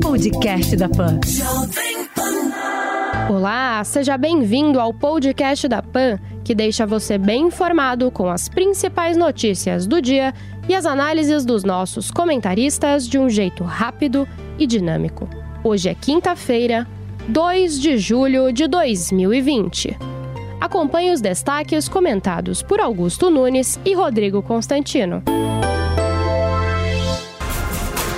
Podcast da Pan. Olá, seja bem-vindo ao podcast da Pan, que deixa você bem informado com as principais notícias do dia e as análises dos nossos comentaristas de um jeito rápido e dinâmico. Hoje é quinta-feira, 2 de julho de 2020. Acompanhe os destaques comentados por Augusto Nunes e Rodrigo Constantino.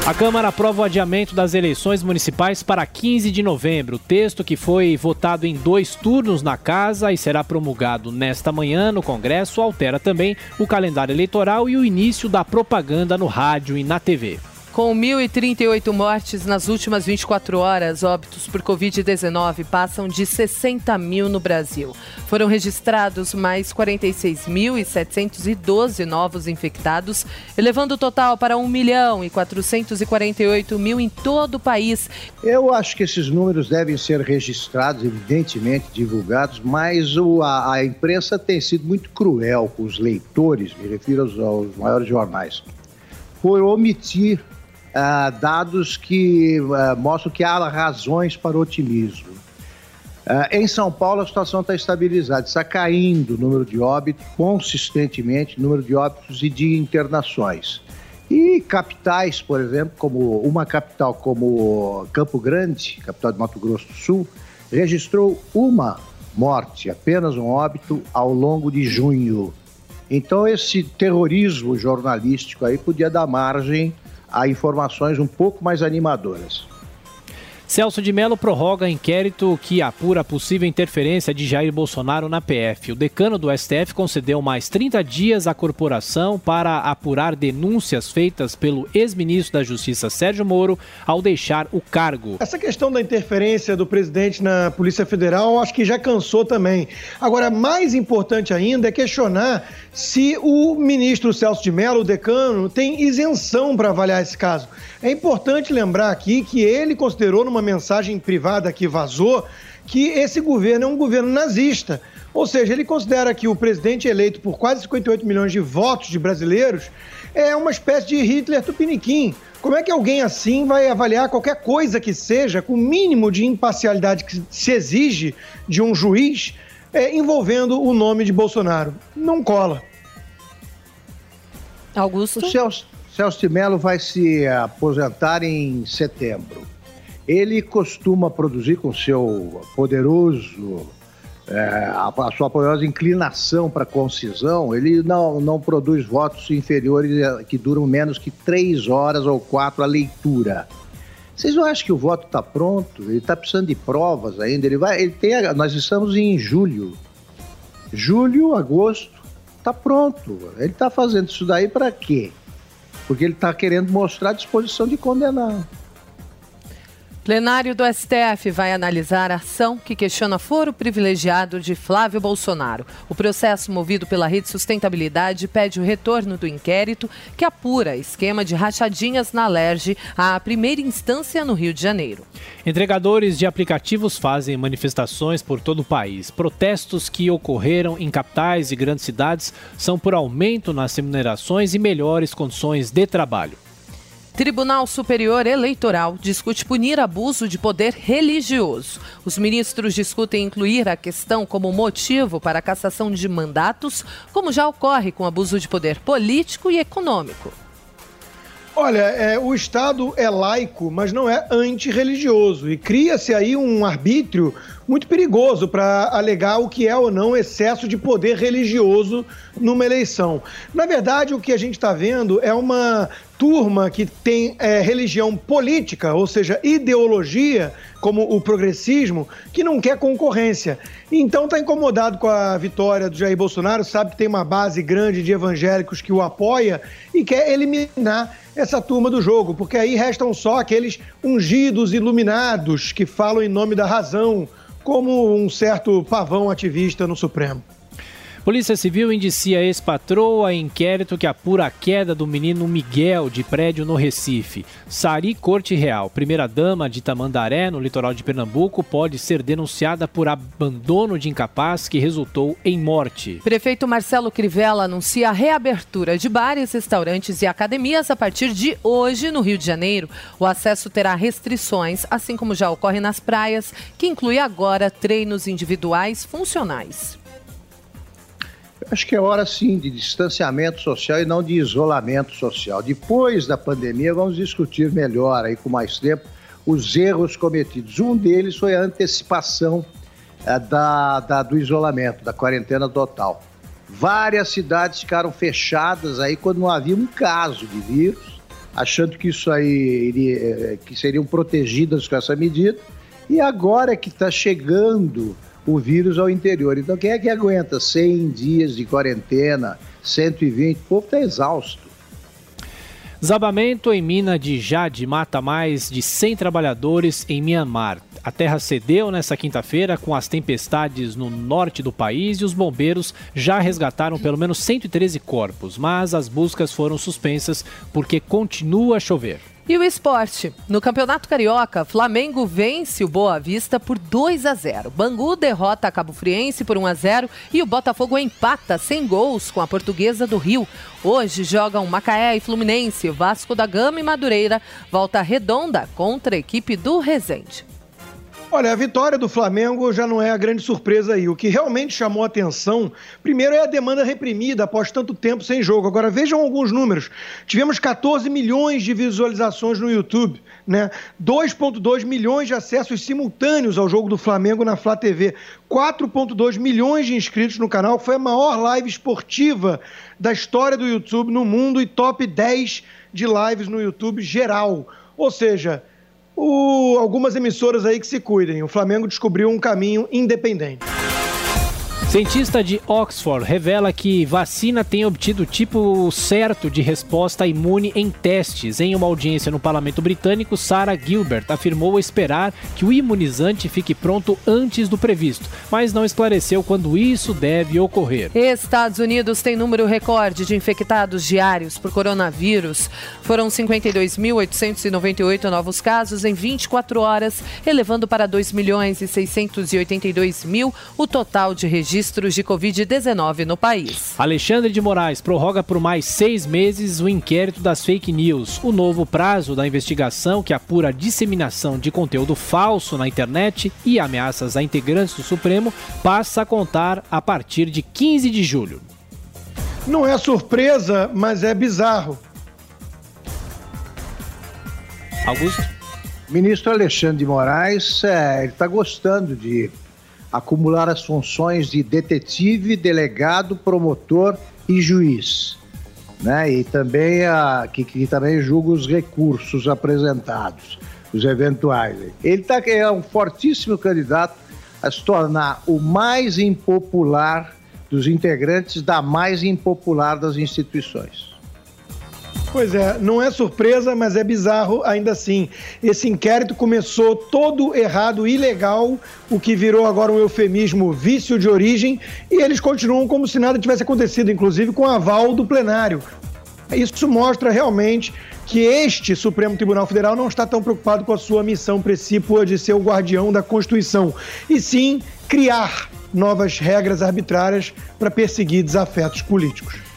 A Câmara aprova o adiamento das eleições municipais para 15 de novembro. O texto que foi votado em dois turnos na Casa e será promulgado nesta manhã no Congresso altera também o calendário eleitoral e o início da propaganda no rádio e na TV. Com 1.038 mortes nas últimas 24 horas, óbitos por Covid-19 passam de 60 mil no Brasil. Foram registrados mais 46.712 novos infectados, elevando o total para 1 milhão e 448 mil em todo o país. Eu acho que esses números devem ser registrados, evidentemente divulgados, mas o, a, a imprensa tem sido muito cruel com os leitores, me refiro aos, aos maiores jornais, por omitir uh, dados que uh, mostram que há razões para otimismo. Uh, em São Paulo, a situação está estabilizada, está caindo o número de óbitos, consistentemente, número de óbitos e de internações. E capitais, por exemplo, como uma capital como Campo Grande, capital de Mato Grosso do Sul, registrou uma morte, apenas um óbito, ao longo de junho. Então, esse terrorismo jornalístico aí podia dar margem a informações um pouco mais animadoras. Celso de Mello prorroga inquérito que apura possível interferência de Jair Bolsonaro na PF. O decano do STF concedeu mais 30 dias à corporação para apurar denúncias feitas pelo ex-ministro da Justiça Sérgio Moro ao deixar o cargo. Essa questão da interferência do presidente na Polícia Federal, acho que já cansou também. Agora, mais importante ainda é questionar se o ministro Celso de Mello, o decano, tem isenção para avaliar esse caso. É importante lembrar aqui que ele considerou numa mensagem privada que vazou que esse governo é um governo nazista. Ou seja, ele considera que o presidente eleito por quase 58 milhões de votos de brasileiros é uma espécie de Hitler tupiniquim. Como é que alguém assim vai avaliar qualquer coisa que seja, com o mínimo de imparcialidade que se exige de um juiz, é, envolvendo o nome de Bolsonaro? Não cola. Augusto? O Celso, Celso de Mello vai se aposentar em setembro. Ele costuma produzir com seu poderoso, é, a, a, sua poderosa inclinação para concisão, ele não, não produz votos inferiores que duram menos que três horas ou quatro a leitura. Vocês não acham que o voto está pronto? Ele está precisando de provas ainda. Ele vai, ele tem, nós estamos em julho, julho, agosto, está pronto. Ele está fazendo isso daí para quê? porque ele está querendo mostrar disposição de condenar. Plenário do STF vai analisar a ação que questiona foro privilegiado de Flávio Bolsonaro. O processo movido pela Rede Sustentabilidade pede o retorno do inquérito que apura esquema de rachadinhas na LERJ à primeira instância no Rio de Janeiro. Entregadores de aplicativos fazem manifestações por todo o país. Protestos que ocorreram em capitais e grandes cidades são por aumento nas remunerações e melhores condições de trabalho. Tribunal Superior Eleitoral discute punir abuso de poder religioso. Os ministros discutem incluir a questão como motivo para a cassação de mandatos, como já ocorre com abuso de poder político e econômico. Olha, é, o Estado é laico, mas não é antirreligioso. E cria-se aí um arbítrio muito perigoso para alegar o que é ou não excesso de poder religioso numa eleição. Na verdade, o que a gente está vendo é uma turma que tem é, religião política, ou seja, ideologia, como o progressismo, que não quer concorrência. Então está incomodado com a vitória do Jair Bolsonaro, sabe que tem uma base grande de evangélicos que o apoia e quer eliminar essa turma do jogo, porque aí restam só aqueles ungidos iluminados que falam em nome da razão, como um certo pavão ativista no Supremo. Polícia Civil indicia ex-patroa em inquérito que apura a queda do menino Miguel de prédio no Recife. Sari Corte Real, primeira-dama de Tamandaré, no litoral de Pernambuco, pode ser denunciada por abandono de incapaz que resultou em morte. Prefeito Marcelo Crivella anuncia a reabertura de bares, restaurantes e academias a partir de hoje no Rio de Janeiro. O acesso terá restrições, assim como já ocorre nas praias, que inclui agora treinos individuais funcionais. Acho que é hora sim de distanciamento social e não de isolamento social. Depois da pandemia, vamos discutir melhor aí com mais tempo os erros cometidos. Um deles foi a antecipação é, da, da, do isolamento, da quarentena total. Várias cidades ficaram fechadas aí quando não havia um caso de vírus, achando que isso aí iria, é, que seriam protegidas com essa medida. E agora que está chegando o vírus ao interior. Então, quem é que aguenta 100 dias de quarentena, 120? O povo está exausto. Zabamento em mina de Jade mata mais de 100 trabalhadores em Myanmar. A terra cedeu nesta quinta-feira com as tempestades no norte do país e os bombeiros já resgataram pelo menos 113 corpos, mas as buscas foram suspensas porque continua a chover. E o esporte. No Campeonato Carioca, Flamengo vence o Boa Vista por 2 a 0. Bangu derrota a Cabo Friense por 1 a 0 e o Botafogo empata sem gols com a Portuguesa do Rio. Hoje jogam Macaé e Fluminense, Vasco da Gama e Madureira. Volta redonda contra a equipe do Resende. Olha, a vitória do Flamengo já não é a grande surpresa aí. O que realmente chamou a atenção, primeiro, é a demanda reprimida após tanto tempo sem jogo. Agora, vejam alguns números. Tivemos 14 milhões de visualizações no YouTube, né? 2,2 milhões de acessos simultâneos ao jogo do Flamengo na Flá TV. 4,2 milhões de inscritos no canal. Foi a maior live esportiva da história do YouTube no mundo e top 10 de lives no YouTube geral. Ou seja, o, algumas emissoras aí que se cuidem. O Flamengo descobriu um caminho independente. Cientista de Oxford revela que vacina tem obtido o tipo certo de resposta imune em testes. Em uma audiência no parlamento britânico, Sarah Gilbert afirmou esperar que o imunizante fique pronto antes do previsto, mas não esclareceu quando isso deve ocorrer. Estados Unidos tem número recorde de infectados diários por coronavírus. Foram 52.898 novos casos em 24 horas, elevando para 2 milhões e 682 mil o total de registros registros de Covid-19 no país. Alexandre de Moraes prorroga por mais seis meses o inquérito das fake news. O novo prazo da investigação que apura a disseminação de conteúdo falso na internet e ameaças a integrantes do Supremo passa a contar a partir de 15 de julho. Não é surpresa, mas é bizarro. Augusto? Ministro Alexandre de Moraes, é, ele está gostando de acumular as funções de detetive, delegado, promotor e juiz. Né? E também a, que, que também julga os recursos apresentados, os eventuais. Ele tá, é um fortíssimo candidato a se tornar o mais impopular dos integrantes da mais impopular das instituições. Pois é, não é surpresa, mas é bizarro ainda assim. Esse inquérito começou todo errado, ilegal, o que virou agora um eufemismo vício de origem, e eles continuam como se nada tivesse acontecido, inclusive com aval do plenário. Isso mostra realmente que este Supremo Tribunal Federal não está tão preocupado com a sua missão precípua de ser o guardião da Constituição, e sim criar novas regras arbitrárias para perseguir desafetos políticos.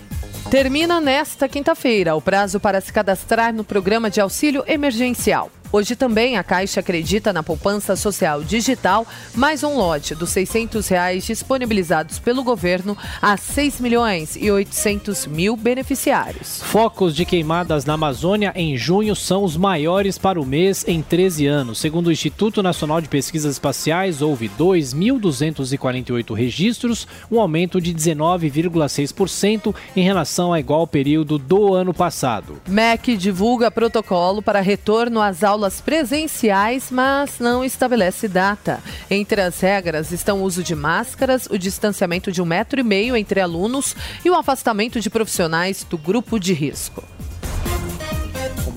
Termina nesta quinta-feira o prazo para se cadastrar no programa de auxílio emergencial. Hoje também a Caixa acredita na poupança social digital, mais um lote dos 600 reais disponibilizados pelo governo a 6 milhões e 800 mil beneficiários. Focos de queimadas na Amazônia em junho são os maiores para o mês em 13 anos. Segundo o Instituto Nacional de Pesquisas Espaciais, houve 2.248 registros, um aumento de 19,6% em relação ao igual período do ano passado. MEC divulga protocolo para retorno às aulas aulas presenciais, mas não estabelece data. Entre as regras estão o uso de máscaras, o distanciamento de um metro e meio entre alunos e o afastamento de profissionais do grupo de risco.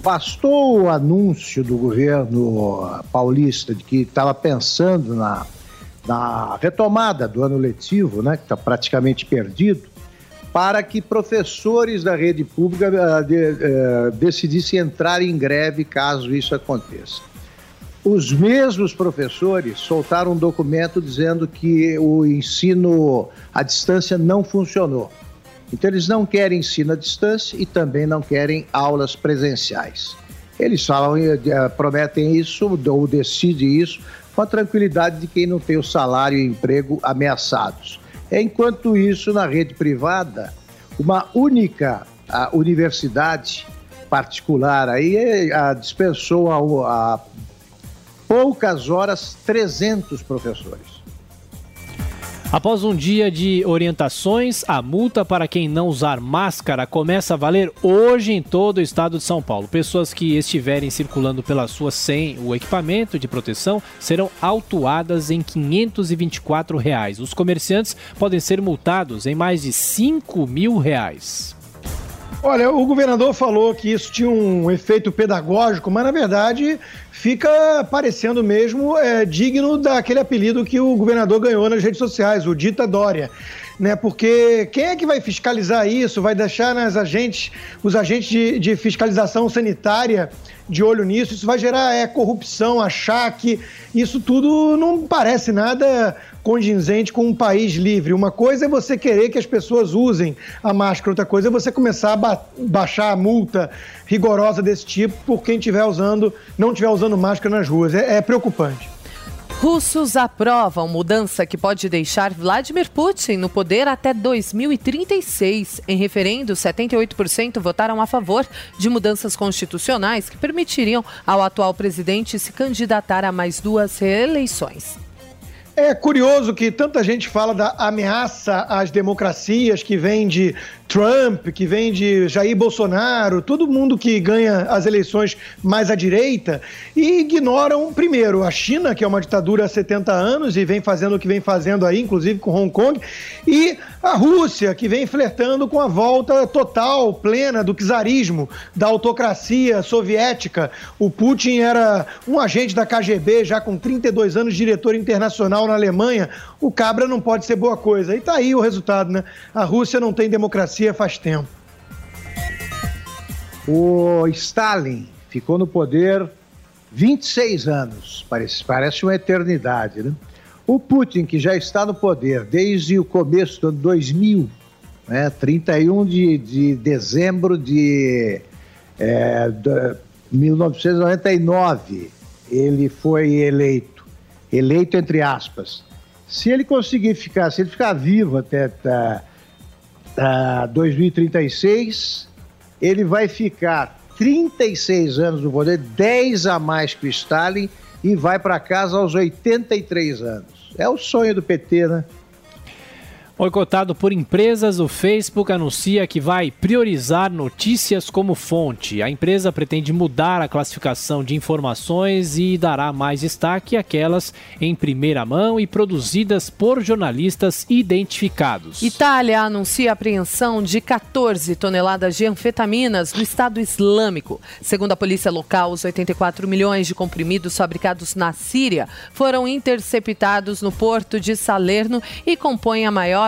Bastou o anúncio do governo paulista de que estava pensando na na retomada do ano letivo, né, que está praticamente perdido, para que professores da rede pública uh, de, uh, decidissem entrar em greve caso isso aconteça. Os mesmos professores soltaram um documento dizendo que o ensino à distância não funcionou. Então, eles não querem ensino à distância e também não querem aulas presenciais. Eles falam, uh, prometem isso ou decidem isso com a tranquilidade de quem não tem o salário e o emprego ameaçados. Enquanto isso, na rede privada, uma única universidade particular aí a, dispensou a, a poucas horas 300 professores. Após um dia de orientações, a multa para quem não usar máscara começa a valer hoje em todo o estado de São Paulo. Pessoas que estiverem circulando pela sua sem o equipamento de proteção serão autuadas em 524 reais. Os comerciantes podem ser multados em mais de 5 mil reais. Olha, o governador falou que isso tinha um efeito pedagógico, mas na verdade fica parecendo mesmo é, digno daquele apelido que o governador ganhou nas redes sociais, o Dita Dória. Né, porque quem é que vai fiscalizar isso? Vai deixar nas agentes, os agentes de, de fiscalização sanitária de olho nisso? Isso vai gerar é, corrupção, achaque. Isso tudo não parece nada condizente com um país livre. Uma coisa é você querer que as pessoas usem a máscara, outra coisa é você começar a ba baixar a multa rigorosa desse tipo por quem tiver usando, não estiver usando máscara nas ruas. É, é preocupante. Russos aprovam mudança que pode deixar Vladimir Putin no poder até 2036. Em referendo, 78% votaram a favor de mudanças constitucionais que permitiriam ao atual presidente se candidatar a mais duas reeleições. É curioso que tanta gente fala da ameaça às democracias que vem de Trump, que vem de Jair Bolsonaro, todo mundo que ganha as eleições mais à direita, e ignoram, primeiro, a China, que é uma ditadura há 70 anos e vem fazendo o que vem fazendo aí, inclusive com Hong Kong, e a Rússia, que vem flertando com a volta total, plena do czarismo, da autocracia soviética. O Putin era um agente da KGB, já com 32 anos, diretor internacional na Alemanha. O cabra não pode ser boa coisa. E tá aí o resultado, né? A Rússia não tem democracia faz tempo. O Stalin ficou no poder 26 anos, parece, parece uma eternidade, né? O Putin, que já está no poder desde o começo do ano 2000, né, 31 de, de dezembro de, é, de 1999, ele foi eleito. Eleito entre aspas. Se ele conseguir ficar, se ele ficar vivo até, até 2036, ele vai ficar 36 anos no poder, 10 a mais que o Stalin, e vai para casa aos 83 anos. É o sonho do PT, né? Boicotado por empresas, o Facebook anuncia que vai priorizar notícias como fonte. A empresa pretende mudar a classificação de informações e dará mais destaque àquelas em primeira mão e produzidas por jornalistas identificados. Itália anuncia a apreensão de 14 toneladas de anfetaminas no Estado Islâmico. Segundo a polícia local, os 84 milhões de comprimidos fabricados na Síria foram interceptados no porto de Salerno e compõem a maior